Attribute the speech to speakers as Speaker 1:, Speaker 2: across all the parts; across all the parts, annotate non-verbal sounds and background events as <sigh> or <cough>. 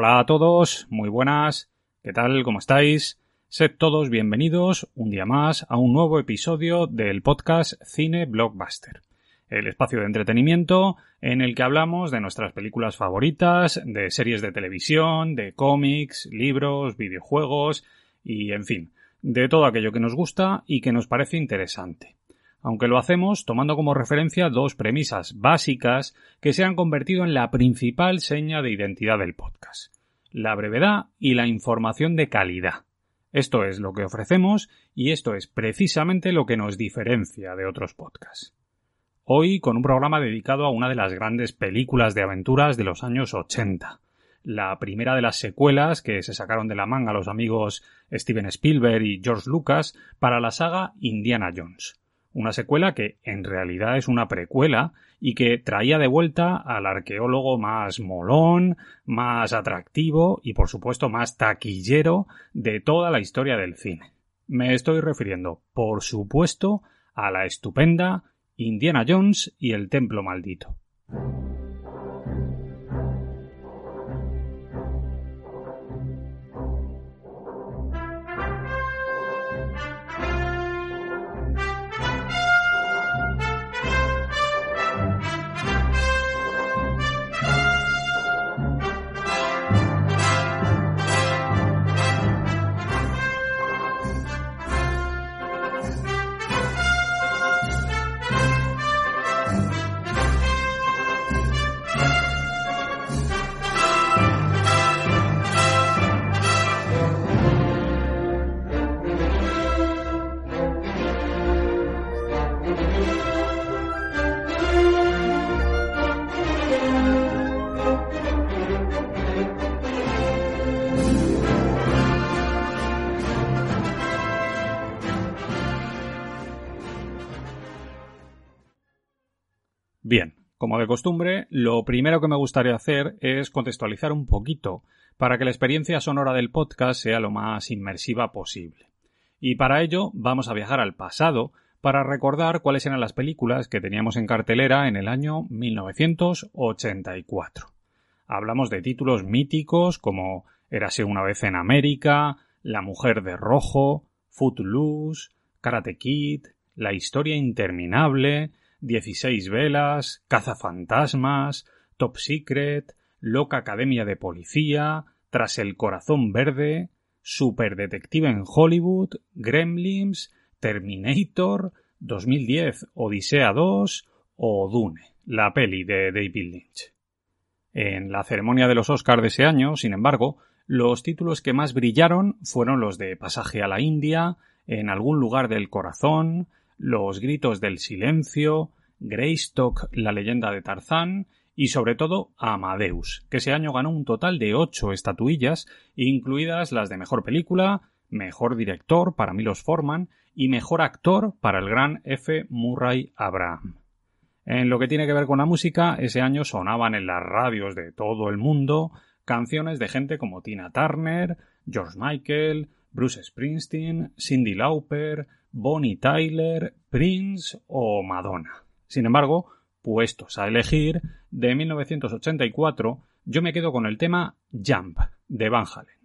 Speaker 1: Hola a todos, muy buenas, ¿qué tal? ¿Cómo estáis? Sed todos bienvenidos un día más a un nuevo episodio del podcast Cine Blockbuster, el espacio de entretenimiento en el que hablamos de nuestras películas favoritas, de series de televisión, de cómics, libros, videojuegos y, en fin, de todo aquello que nos gusta y que nos parece interesante aunque lo hacemos tomando como referencia dos premisas básicas que se han convertido en la principal seña de identidad del podcast. La brevedad y la información de calidad. Esto es lo que ofrecemos y esto es precisamente lo que nos diferencia de otros podcasts. Hoy con un programa dedicado a una de las grandes películas de aventuras de los años 80, la primera de las secuelas que se sacaron de la manga los amigos Steven Spielberg y George Lucas para la saga Indiana Jones una secuela que en realidad es una precuela y que traía de vuelta al arqueólogo más molón, más atractivo y por supuesto más taquillero de toda la historia del cine. Me estoy refiriendo, por supuesto, a la estupenda Indiana Jones y el Templo Maldito. Bien, como de costumbre, lo primero que me gustaría hacer es contextualizar un poquito para que la experiencia sonora del podcast sea lo más inmersiva posible. Y para ello vamos a viajar al pasado para recordar cuáles eran las películas que teníamos en cartelera en el año 1984. Hablamos de títulos míticos como Érase una vez en América, La mujer de rojo, Footloose, Karate Kid, La historia interminable, 16 velas, cazafantasmas, Top Secret, Loca Academia de Policía, Tras el Corazón Verde, Super Detective en Hollywood, Gremlins, Terminator, 2010 Odisea 2 o Dune, la peli de David Lynch. En la ceremonia de los Oscars de ese año, sin embargo, los títulos que más brillaron fueron los de Pasaje a la India, En algún lugar del corazón, los gritos del silencio, Greystock, la leyenda de Tarzán y sobre todo Amadeus, que ese año ganó un total de ocho estatuillas, incluidas las de mejor película, mejor director para Milos Forman y mejor actor para el gran F. Murray Abraham. En lo que tiene que ver con la música, ese año sonaban en las radios de todo el mundo canciones de gente como Tina Turner, George Michael, Bruce Springsteen, Cindy Lauper, Bonnie Tyler, Prince o Madonna. Sin embargo, puestos a elegir, de 1984, yo me quedo con el tema Jump de Van Halen.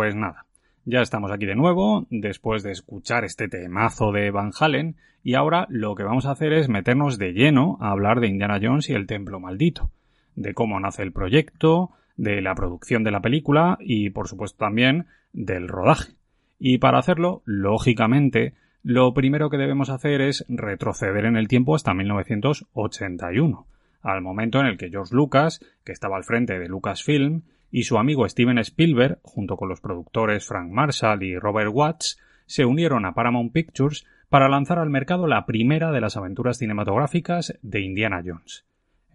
Speaker 1: Pues nada. Ya estamos aquí de nuevo, después de escuchar este temazo de Van Halen, y ahora lo que vamos a hacer es meternos de lleno a hablar de Indiana Jones y el Templo Maldito, de cómo nace el proyecto, de la producción de la película y, por supuesto, también del rodaje. Y para hacerlo, lógicamente, lo primero que debemos hacer es retroceder en el tiempo hasta 1981, al momento en el que George Lucas, que estaba al frente de Lucasfilm, y su amigo Steven Spielberg, junto con los productores Frank Marshall y Robert Watts, se unieron a Paramount Pictures para lanzar al mercado la primera de las aventuras cinematográficas de Indiana Jones.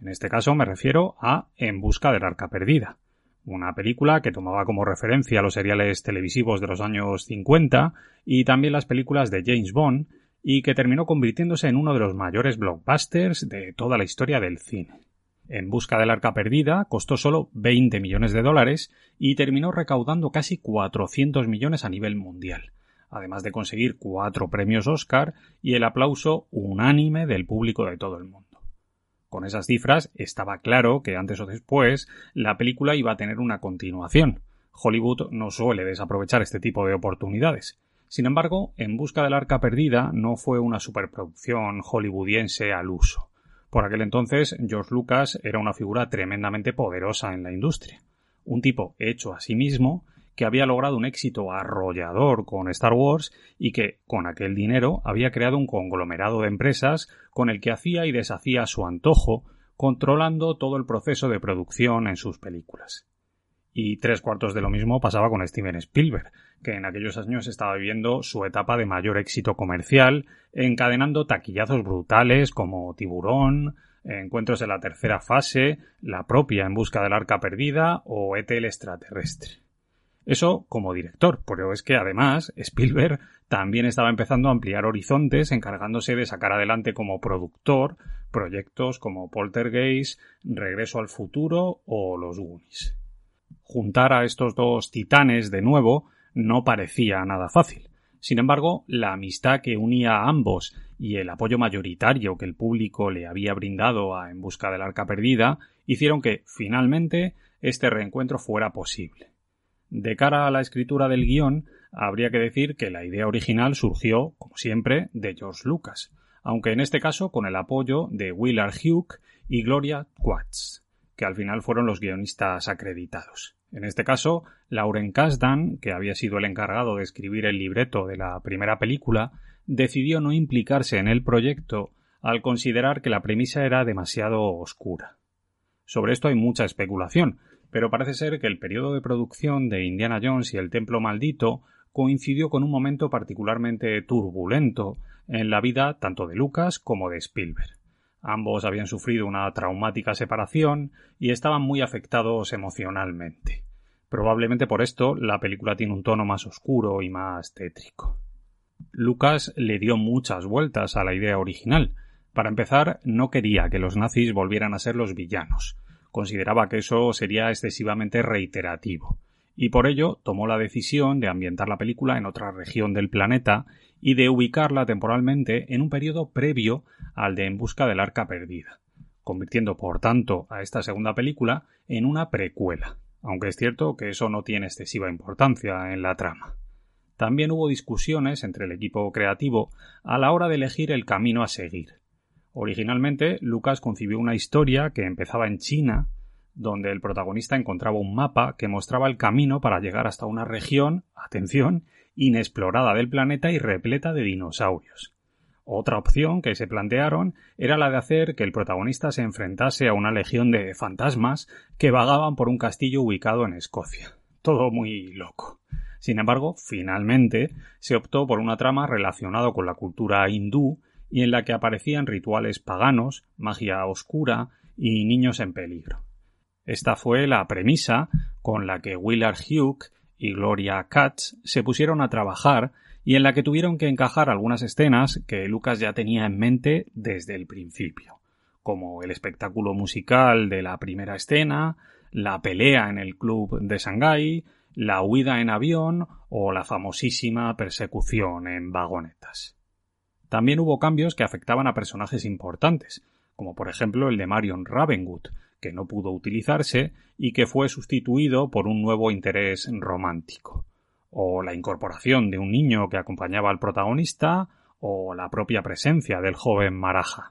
Speaker 1: En este caso me refiero a En busca del arca perdida, una película que tomaba como referencia los seriales televisivos de los años 50 y también las películas de James Bond y que terminó convirtiéndose en uno de los mayores blockbusters de toda la historia del cine. En busca del arca perdida costó solo 20 millones de dólares y terminó recaudando casi 400 millones a nivel mundial, además de conseguir cuatro premios Oscar y el aplauso unánime del público de todo el mundo. Con esas cifras estaba claro que antes o después la película iba a tener una continuación. Hollywood no suele desaprovechar este tipo de oportunidades. Sin embargo, En busca del arca perdida no fue una superproducción hollywoodiense al uso. Por aquel entonces, George Lucas era una figura tremendamente poderosa en la industria. Un tipo hecho a sí mismo que había logrado un éxito arrollador con Star Wars y que, con aquel dinero, había creado un conglomerado de empresas con el que hacía y deshacía a su antojo, controlando todo el proceso de producción en sus películas. Y tres cuartos de lo mismo pasaba con Steven Spielberg, que en aquellos años estaba viviendo su etapa de mayor éxito comercial, encadenando taquillazos brutales como Tiburón, Encuentros en la tercera fase, la propia En busca del arca perdida o ET el extraterrestre. Eso como director, pero es que además Spielberg también estaba empezando a ampliar horizontes encargándose de sacar adelante como productor proyectos como Poltergeist, Regreso al futuro o Los Goonies. Juntar a estos dos titanes de nuevo no parecía nada fácil. Sin embargo, la amistad que unía a ambos y el apoyo mayoritario que el público le había brindado a En busca del arca perdida hicieron que, finalmente, este reencuentro fuera posible. De cara a la escritura del guion, habría que decir que la idea original surgió, como siempre, de George Lucas, aunque en este caso con el apoyo de Willard Hugh y Gloria Watts, que al final fueron los guionistas acreditados. En este caso, Lauren Kasdan, que había sido el encargado de escribir el libreto de la primera película, decidió no implicarse en el proyecto al considerar que la premisa era demasiado oscura. Sobre esto hay mucha especulación, pero parece ser que el periodo de producción de Indiana Jones y el Templo Maldito coincidió con un momento particularmente turbulento en la vida tanto de Lucas como de Spielberg. Ambos habían sufrido una traumática separación y estaban muy afectados emocionalmente. Probablemente por esto la película tiene un tono más oscuro y más tétrico. Lucas le dio muchas vueltas a la idea original. Para empezar, no quería que los nazis volvieran a ser los villanos. Consideraba que eso sería excesivamente reiterativo, y por ello tomó la decisión de ambientar la película en otra región del planeta y de ubicarla temporalmente en un periodo previo al de En busca del arca perdida, convirtiendo por tanto a esta segunda película en una precuela aunque es cierto que eso no tiene excesiva importancia en la trama. También hubo discusiones entre el equipo creativo a la hora de elegir el camino a seguir. Originalmente, Lucas concibió una historia que empezaba en China, donde el protagonista encontraba un mapa que mostraba el camino para llegar hasta una región, atención, inexplorada del planeta y repleta de dinosaurios. Otra opción que se plantearon era la de hacer que el protagonista se enfrentase a una legión de fantasmas que vagaban por un castillo ubicado en Escocia. Todo muy loco. Sin embargo, finalmente se optó por una trama relacionada con la cultura hindú y en la que aparecían rituales paganos, magia oscura y niños en peligro. Esta fue la premisa con la que Willard Hugh y Gloria Katz se pusieron a trabajar y en la que tuvieron que encajar algunas escenas que Lucas ya tenía en mente desde el principio, como el espectáculo musical de la primera escena, la pelea en el club de Shanghái, la huida en avión o la famosísima persecución en vagonetas. También hubo cambios que afectaban a personajes importantes, como por ejemplo el de Marion Ravenwood, que no pudo utilizarse y que fue sustituido por un nuevo interés romántico, o la incorporación de un niño que acompañaba al protagonista, o la propia presencia del joven Maraja.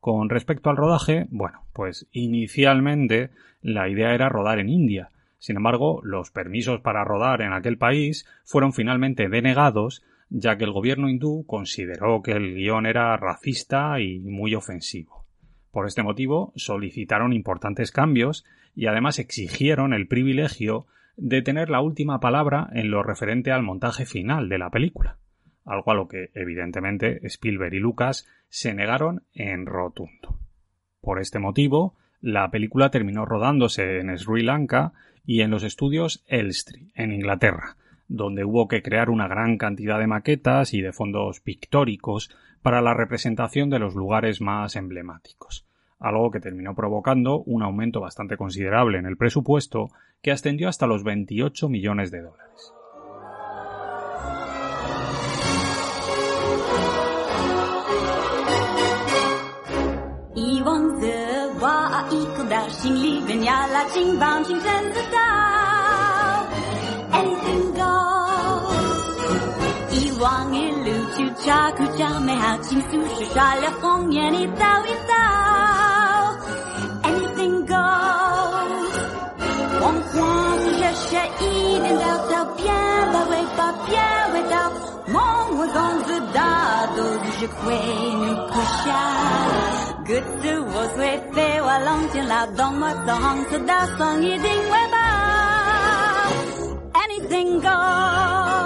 Speaker 1: Con respecto al rodaje, bueno, pues inicialmente la idea era rodar en India. Sin embargo, los permisos para rodar en aquel país fueron finalmente denegados ya que el gobierno hindú consideró que el guion era racista y muy ofensivo. Por este motivo solicitaron importantes cambios y además exigieron el privilegio de tener la última palabra en lo referente al montaje final de la película, algo a lo que evidentemente Spielberg y Lucas se negaron en rotundo. Por este motivo, la película terminó rodándose en Sri Lanka y en los estudios Elstree, en Inglaterra, donde hubo que crear una gran cantidad de maquetas y de fondos pictóricos para la representación de los lugares más emblemáticos, algo que terminó provocando un aumento bastante considerable en el presupuesto que ascendió hasta los 28 millones de dólares.
Speaker 2: anything goes。往往是热血一点到头，变把尾巴变味道，梦我总知道都是会努克下。各自我随飞我龙进劳动我总知道风一定会爆。anything goes。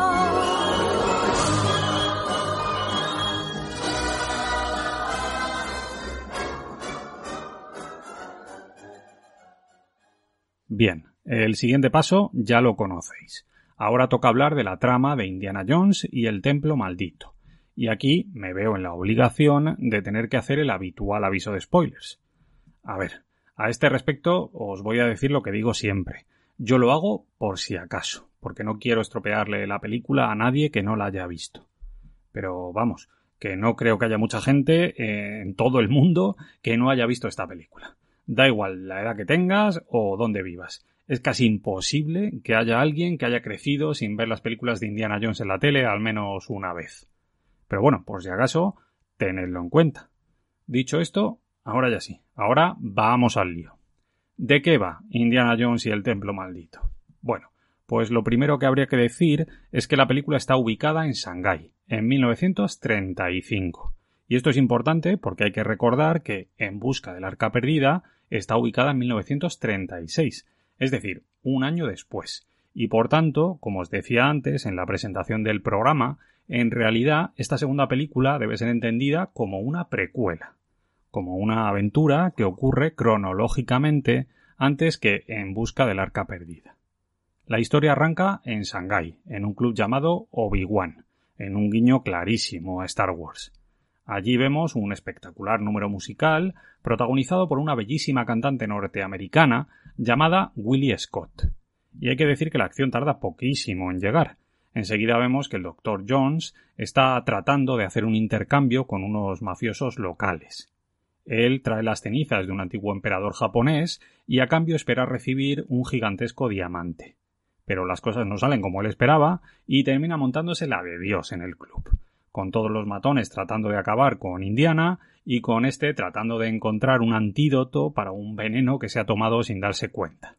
Speaker 1: Bien, el siguiente paso ya lo conocéis. Ahora toca hablar de la trama de Indiana Jones y el templo maldito. Y aquí me veo en la obligación de tener que hacer el habitual aviso de spoilers. A ver, a este respecto os voy a decir lo que digo siempre. Yo lo hago por si acaso, porque no quiero estropearle la película a nadie que no la haya visto. Pero vamos, que no creo que haya mucha gente en todo el mundo que no haya visto esta película. Da igual la edad que tengas o dónde vivas. Es casi imposible que haya alguien que haya crecido sin ver las películas de Indiana Jones en la tele al menos una vez. Pero bueno, por si acaso, tenedlo en cuenta. Dicho esto, ahora ya sí. Ahora vamos al lío. ¿De qué va Indiana Jones y el Templo Maldito? Bueno, pues lo primero que habría que decir es que la película está ubicada en Shanghái, en 1935. Y esto es importante porque hay que recordar que En Busca del Arca Perdida está ubicada en 1936, es decir, un año después. Y por tanto, como os decía antes en la presentación del programa, en realidad esta segunda película debe ser entendida como una precuela, como una aventura que ocurre cronológicamente antes que en busca del arca perdida. La historia arranca en Shanghái, en un club llamado Obi-Wan, en un guiño clarísimo a Star Wars. Allí vemos un espectacular número musical protagonizado por una bellísima cantante norteamericana llamada Willie Scott. Y hay que decir que la acción tarda poquísimo en llegar. Enseguida vemos que el Dr. Jones está tratando de hacer un intercambio con unos mafiosos locales. Él trae las cenizas de un antiguo emperador japonés y a cambio espera recibir un gigantesco diamante. Pero las cosas no salen como él esperaba y termina montándose la de Dios en el club con todos los matones tratando de acabar con Indiana y con este tratando de encontrar un antídoto para un veneno que se ha tomado sin darse cuenta.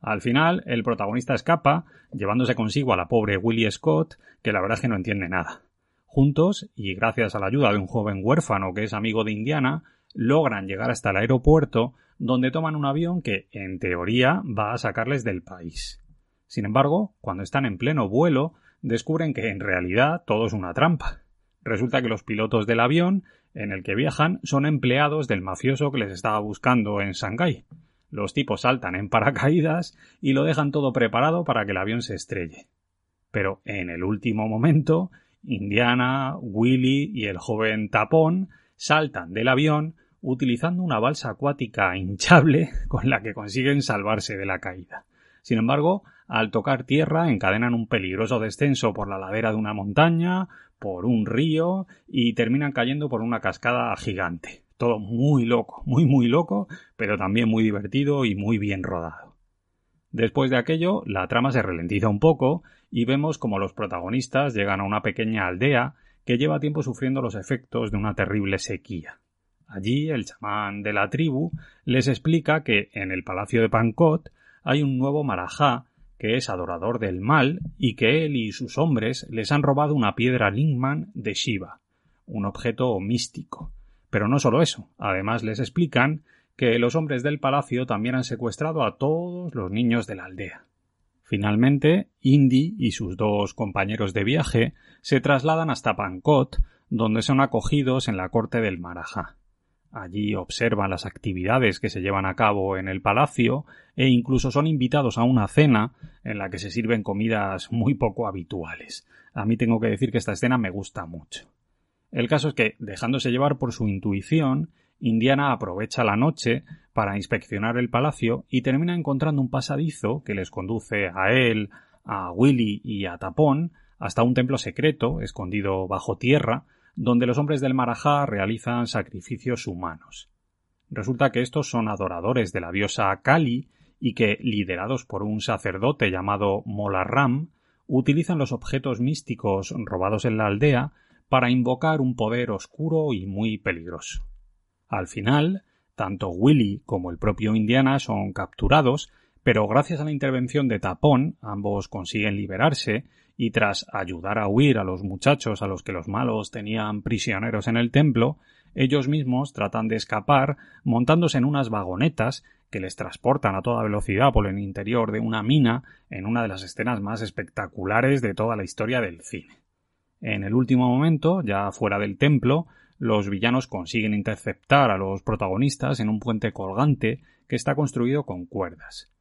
Speaker 1: Al final, el protagonista escapa, llevándose consigo a la pobre Willie Scott, que la verdad es que no entiende nada. Juntos, y gracias a la ayuda de un joven huérfano que es amigo de Indiana, logran llegar hasta el aeropuerto, donde toman un avión que, en teoría, va a sacarles del país. Sin embargo, cuando están en pleno vuelo, descubren que en realidad todo es una trampa. Resulta que los pilotos del avión en el que viajan son empleados del mafioso que les estaba buscando en Shanghái. Los tipos saltan en paracaídas y lo dejan todo preparado para que el avión se estrelle. Pero en el último momento, Indiana, Willy y el joven Tapón saltan del avión utilizando una balsa acuática hinchable <laughs> con la que consiguen salvarse de la caída. Sin embargo, al tocar tierra encadenan un peligroso descenso por la ladera de una montaña, por un río y terminan cayendo por una cascada gigante. Todo muy loco, muy muy loco, pero también muy divertido y muy bien rodado. Después de aquello, la trama se ralentiza un poco y vemos como los protagonistas llegan a una pequeña aldea que lleva tiempo sufriendo los efectos de una terrible sequía. Allí el chamán de la tribu les explica que en el palacio de Pancot hay un nuevo marajá que es adorador del mal y que él y sus hombres les han robado una piedra Lingman de Shiva, un objeto místico. Pero no solo eso, además les explican que los hombres del palacio también han secuestrado a todos los niños de la aldea. Finalmente, Indy y sus dos compañeros de viaje se trasladan hasta Pancot, donde son acogidos en la corte del Marajá. Allí observan las actividades que se llevan a cabo en el palacio e incluso son invitados a una cena en la que se sirven comidas muy poco habituales. A mí tengo que decir que esta escena me gusta mucho. El caso es que, dejándose llevar por su intuición, Indiana aprovecha la noche para inspeccionar el palacio y termina encontrando un pasadizo que les conduce a él, a Willy y a Tapón hasta un templo secreto escondido bajo tierra donde los hombres del Marajá realizan sacrificios humanos. Resulta que estos son adoradores de la diosa Kali y que, liderados por un sacerdote llamado Molarram, utilizan los objetos místicos robados en la aldea para invocar un poder oscuro y muy peligroso. Al final, tanto Willy como el propio Indiana son capturados, pero gracias a la intervención de Tapón ambos consiguen liberarse y tras ayudar a huir a los muchachos a los que los malos tenían prisioneros en el templo, ellos mismos tratan de escapar montándose en unas vagonetas que les transportan a toda velocidad por el interior de una mina en una de las escenas más espectaculares de toda la historia del cine. En el último momento, ya fuera del templo, los villanos consiguen interceptar a los protagonistas en un puente colgante que está construido con cuerdas.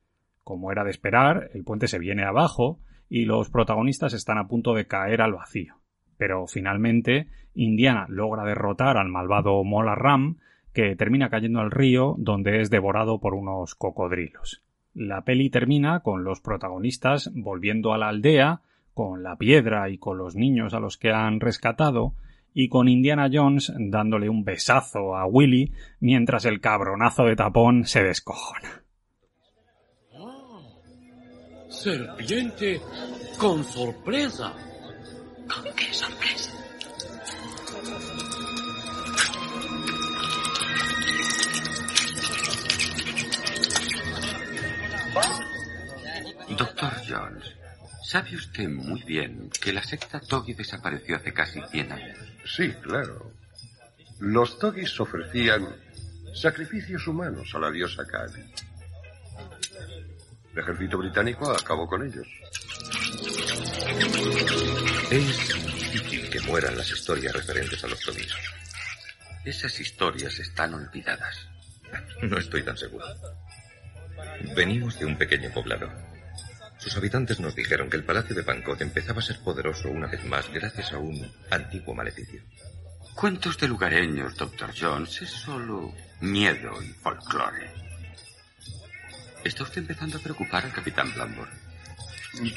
Speaker 1: Como era de esperar, el puente se viene abajo y los protagonistas están a punto de caer al vacío. Pero finalmente Indiana logra derrotar al malvado Mola Ram, que termina cayendo al río, donde es devorado por unos cocodrilos. La peli termina con los protagonistas volviendo a la aldea, con la piedra y con los niños a los que han rescatado, y con Indiana Jones dándole un besazo a Willy mientras el cabronazo de tapón se descojona.
Speaker 3: Serpiente con sorpresa.
Speaker 4: ¿Con qué sorpresa?
Speaker 5: Doctor Jones, sabe usted muy bien que la secta Togi desapareció hace casi 100 años.
Speaker 6: Sí, claro. Los Togis ofrecían sacrificios humanos a la diosa Kali. El ejército británico acabó con ellos.
Speaker 7: Es difícil que mueran las historias referentes a los Togis.
Speaker 5: Esas historias están olvidadas.
Speaker 7: No estoy tan seguro. Venimos de un pequeño poblado. Sus habitantes nos dijeron que el palacio de Pancot empezaba a ser poderoso una vez más gracias a un antiguo maleficio.
Speaker 5: Cuentos de lugareños, Dr. Jones, es solo miedo y folclore. ¿Está usted empezando a preocupar al capitán Blambor?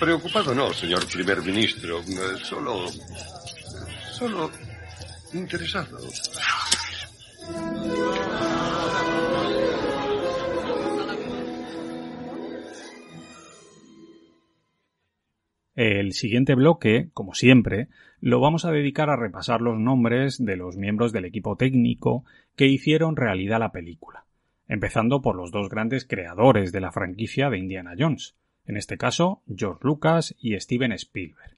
Speaker 6: Preocupado no, señor primer ministro. Solo. Solo. interesado.
Speaker 1: El siguiente bloque, como siempre, lo vamos a dedicar a repasar los nombres de los miembros del equipo técnico que hicieron realidad la película, empezando por los dos grandes creadores de la franquicia de Indiana Jones, en este caso George Lucas y Steven Spielberg.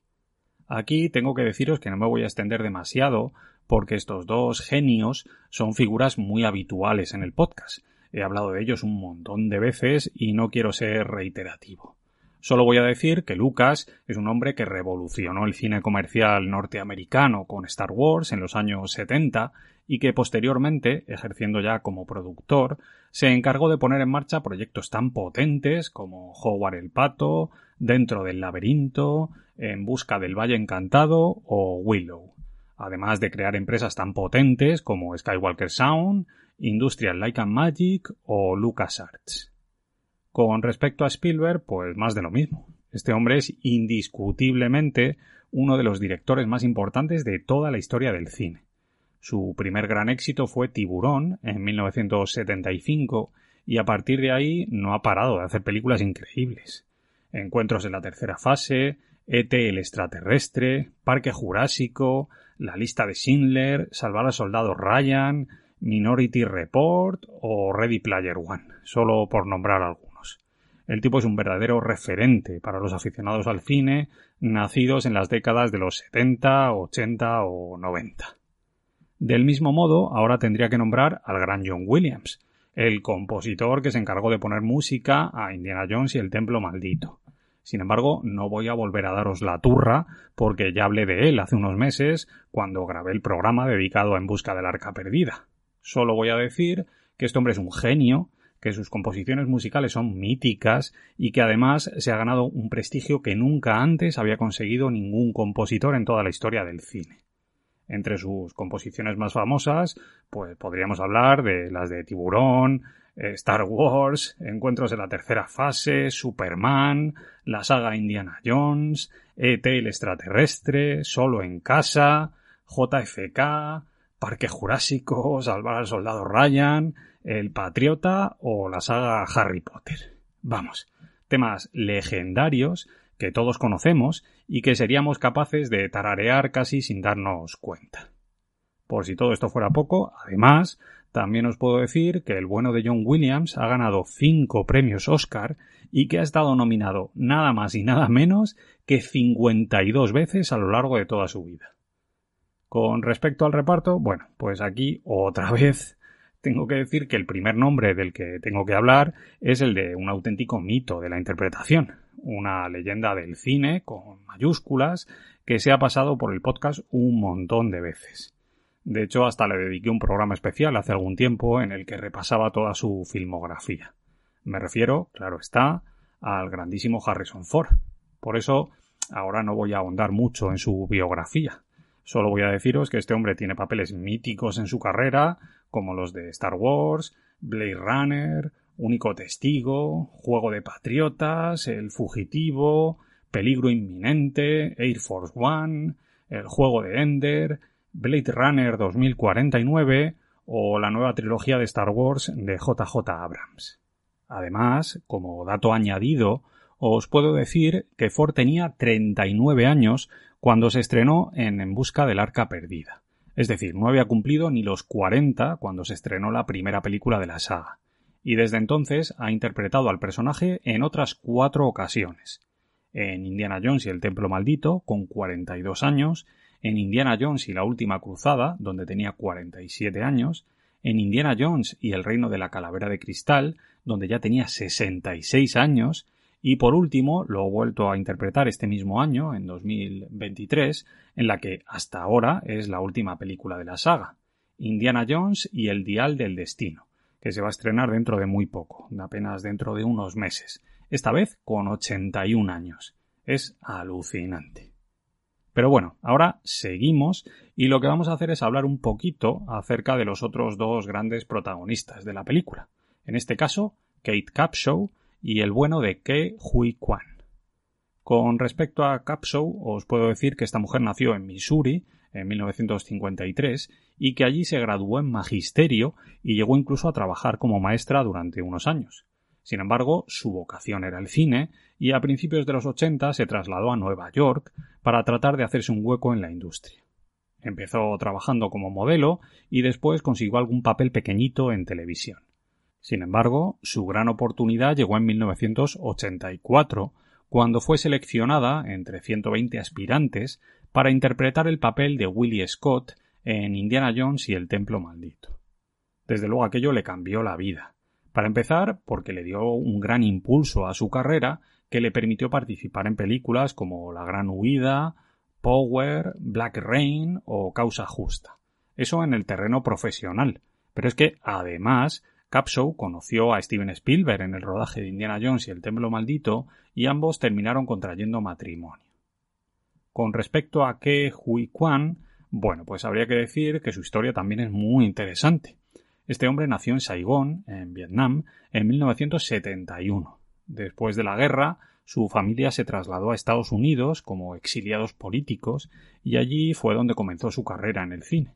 Speaker 1: Aquí tengo que deciros que no me voy a extender demasiado porque estos dos genios son figuras muy habituales en el podcast. He hablado de ellos un montón de veces y no quiero ser reiterativo. Solo voy a decir que Lucas es un hombre que revolucionó el cine comercial norteamericano con Star Wars en los años 70 y que posteriormente, ejerciendo ya como productor, se encargó de poner en marcha proyectos tan potentes como Howard el Pato, Dentro del Laberinto, En Busca del Valle Encantado o Willow, además de crear empresas tan potentes como Skywalker Sound, Industrial Light and Magic o LucasArts. Con respecto a Spielberg, pues más de lo mismo. Este hombre es indiscutiblemente uno de los directores más importantes de toda la historia del cine. Su primer gran éxito fue Tiburón en 1975 y a partir de ahí no ha parado de hacer películas increíbles. Encuentros en la tercera fase, ET el extraterrestre, Parque Jurásico, La lista de Schindler, Salvar al soldado Ryan, Minority Report o Ready Player One, solo por nombrar algunos. El tipo es un verdadero referente para los aficionados al cine, nacidos en las décadas de los 70, 80 o 90. Del mismo modo, ahora tendría que nombrar al gran John Williams, el compositor que se encargó de poner música a Indiana Jones y el Templo Maldito. Sin embargo, no voy a volver a daros la turra porque ya hablé de él hace unos meses cuando grabé el programa dedicado a En Busca del Arca Perdida. Solo voy a decir que este hombre es un genio, que sus composiciones musicales son míticas y que además se ha ganado un prestigio que nunca antes había conseguido ningún compositor en toda la historia del cine. Entre sus composiciones más famosas, pues podríamos hablar de las de Tiburón, eh, Star Wars, Encuentros de la tercera fase, Superman, la saga Indiana Jones, ET el extraterrestre, Solo en casa, JFK, Parque Jurásico, Salvar al Soldado Ryan, El Patriota o la saga Harry Potter. Vamos, temas legendarios que todos conocemos y que seríamos capaces de tararear casi sin darnos cuenta. Por si todo esto fuera poco, además, también os puedo decir que el bueno de John Williams ha ganado cinco premios Oscar y que ha estado nominado nada más y nada menos que 52 veces a lo largo de toda su vida. Con respecto al reparto, bueno, pues aquí otra <laughs> vez tengo que decir que el primer nombre del que tengo que hablar es el de un auténtico mito de la interpretación, una leyenda del cine con mayúsculas que se ha pasado por el podcast un montón de veces. De hecho, hasta le dediqué un programa especial hace algún tiempo en el que repasaba toda su filmografía. Me refiero, claro está, al grandísimo Harrison Ford. Por eso, ahora no voy a ahondar mucho en su biografía. Solo voy a deciros que este hombre tiene papeles míticos en su carrera, como los de Star Wars, Blade Runner, Único Testigo, Juego de Patriotas, El Fugitivo, Peligro Inminente, Air Force One, El Juego de Ender, Blade Runner 2049 o la nueva trilogía de Star Wars de JJ Abrams. Además, como dato añadido, os puedo decir que Ford tenía 39 años cuando se estrenó en En Busca del Arca Perdida. Es decir, no había cumplido ni los 40 cuando se estrenó la primera película de la saga. Y desde entonces ha interpretado al personaje en otras cuatro ocasiones. En Indiana Jones y el Templo Maldito, con 42 años, en Indiana Jones y la Última Cruzada, donde tenía 47 años, en Indiana Jones y el Reino de la Calavera de Cristal, donde ya tenía 66 años, y por último, lo he vuelto a interpretar este mismo año, en 2023, en la que hasta ahora es la última película de la saga, Indiana Jones y el Dial del Destino, que se va a estrenar dentro de muy poco, apenas dentro de unos meses, esta vez con 81 años. Es alucinante. Pero bueno, ahora seguimos y lo que vamos a hacer es hablar un poquito acerca de los otros dos grandes protagonistas de la película. En este caso, Kate Capshaw y el bueno de Ke Hui Kwan. Con respecto a Capshaw, os puedo decir que esta mujer nació en Missouri en 1953 y que allí se graduó en magisterio y llegó incluso a trabajar como maestra durante unos años. Sin embargo, su vocación era el cine y a principios de los 80 se trasladó a Nueva York para tratar de hacerse un hueco en la industria. Empezó trabajando como modelo y después consiguió algún papel pequeñito en televisión. Sin embargo, su gran oportunidad llegó en 1984, cuando fue seleccionada entre 120 aspirantes para interpretar el papel de Willie Scott en Indiana Jones y el Templo Maldito. Desde luego aquello le cambió la vida. Para empezar, porque le dio un gran impulso a su carrera que le permitió participar en películas como La Gran Huida, Power, Black Rain o Causa Justa. Eso en el terreno profesional. Pero es que, además, Capshaw conoció a Steven Spielberg en el rodaje de Indiana Jones y el Templo Maldito y ambos terminaron contrayendo matrimonio. Con respecto a Ke Hui Kwan, bueno, pues habría que decir que su historia también es muy interesante. Este hombre nació en Saigón, en Vietnam, en 1971. Después de la guerra, su familia se trasladó a Estados Unidos como exiliados políticos y allí fue donde comenzó su carrera en el cine.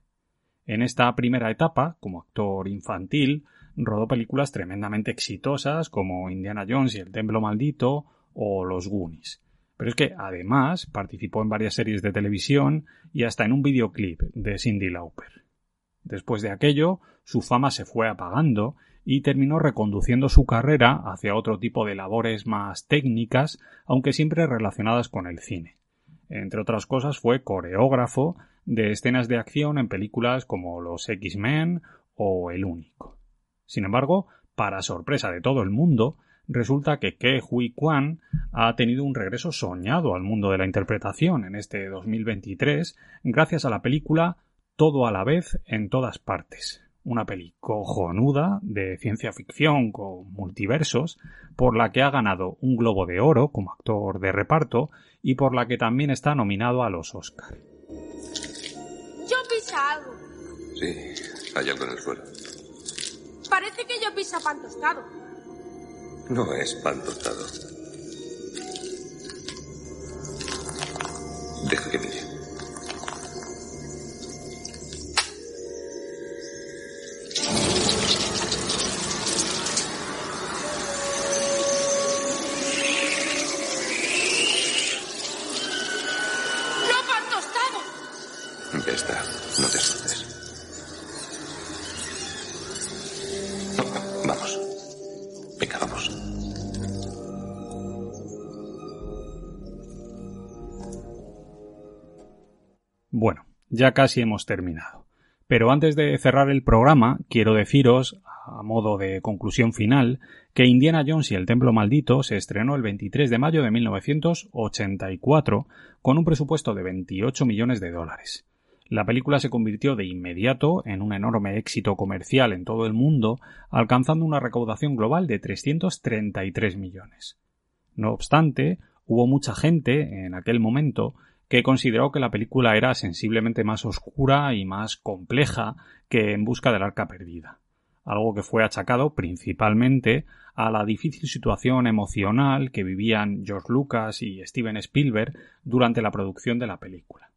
Speaker 1: En esta primera etapa, como actor infantil, rodó películas tremendamente exitosas como Indiana Jones y el Templo Maldito o Los Goonies. Pero es que además participó en varias series de televisión y hasta en un videoclip de Cindy Lauper. Después de aquello, su fama se fue apagando y terminó reconduciendo su carrera hacia otro tipo de labores más técnicas, aunque siempre relacionadas con el cine. Entre otras cosas fue coreógrafo de escenas de acción en películas como Los X-Men o El Único. Sin embargo, para sorpresa de todo el mundo, resulta que Ke Hui Kwan ha tenido un regreso soñado al mundo de la interpretación en este 2023 gracias a la película Todo a la vez en todas partes. Una peli cojonuda de ciencia ficción con multiversos, por la que ha ganado un Globo de Oro como actor de reparto y por la que también está nominado a los Oscar.
Speaker 7: Sí, hay algo en el suelo.
Speaker 8: Parece que yo pisa pan tostado.
Speaker 7: No es pan tostado. Deja que mire. Ya
Speaker 1: casi hemos terminado. Pero antes de cerrar el programa, quiero deciros, a modo de conclusión final, que Indiana Jones y el Templo Maldito se estrenó el 23 de mayo de 1984 con un presupuesto de 28 millones de dólares. La película se convirtió de inmediato en un enorme éxito comercial en todo el mundo, alcanzando una recaudación global de 333 millones. No obstante, hubo mucha gente en aquel momento que consideró que la película era sensiblemente más oscura y más compleja que En busca del arca perdida, algo que fue achacado principalmente a la difícil situación emocional que vivían George Lucas y Steven Spielberg durante la producción de la película.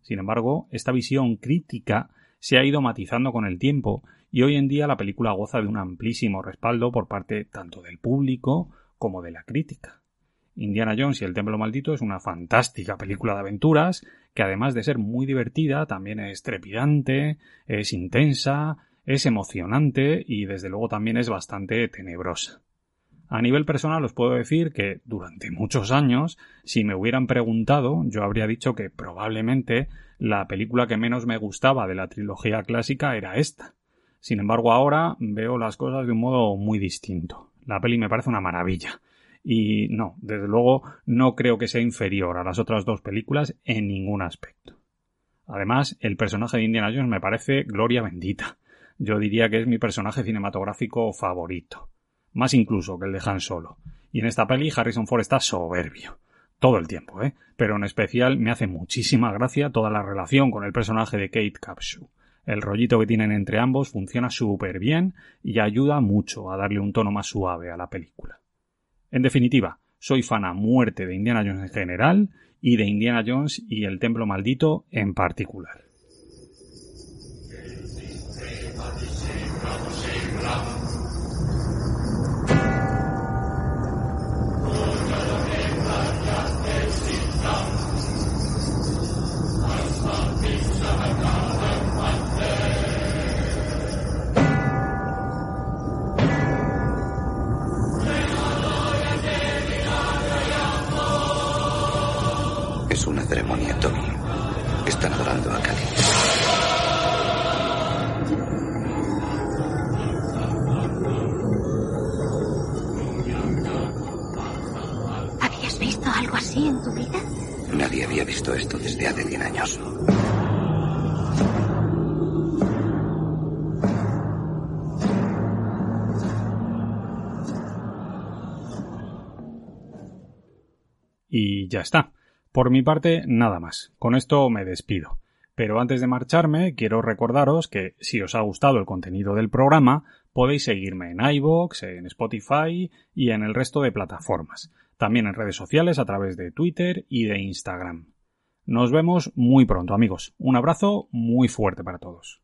Speaker 1: Sin embargo, esta visión crítica se ha ido matizando con el tiempo y hoy en día la película goza de un amplísimo respaldo por parte tanto del público como de la crítica. Indiana Jones y el Templo Maldito es una fantástica película de aventuras que además de ser muy divertida también es trepidante, es intensa, es emocionante y desde luego también es bastante tenebrosa. A nivel personal os puedo decir que durante muchos años, si me hubieran preguntado, yo habría dicho que probablemente la película que menos me gustaba de la trilogía clásica era esta. Sin embargo, ahora veo las cosas de un modo muy distinto. La peli me parece una maravilla. Y no, desde luego no creo que sea inferior a las otras dos películas en ningún aspecto. Además, el personaje de Indiana Jones me parece gloria bendita. Yo diría que es mi personaje cinematográfico favorito más incluso que el de Han Solo. Y en esta peli Harrison Ford está soberbio. Todo el tiempo, ¿eh? Pero en especial me hace muchísima gracia toda la relación con el personaje de Kate Capshaw. El rollito que tienen entre ambos funciona súper bien y ayuda mucho a darle un tono más suave a la película. En definitiva, soy fan a muerte de Indiana Jones en general y de Indiana Jones y el Templo Maldito en particular.
Speaker 4: Así en tu vida?
Speaker 7: Nadie había visto esto desde hace 100 años.
Speaker 1: Y ya está. Por mi parte, nada más. Con esto me despido. Pero antes de marcharme, quiero recordaros que si os ha gustado el contenido del programa, podéis seguirme en iVoox, en Spotify y en el resto de plataformas. También en redes sociales a través de Twitter y de Instagram. Nos vemos muy pronto, amigos. Un abrazo muy fuerte para todos.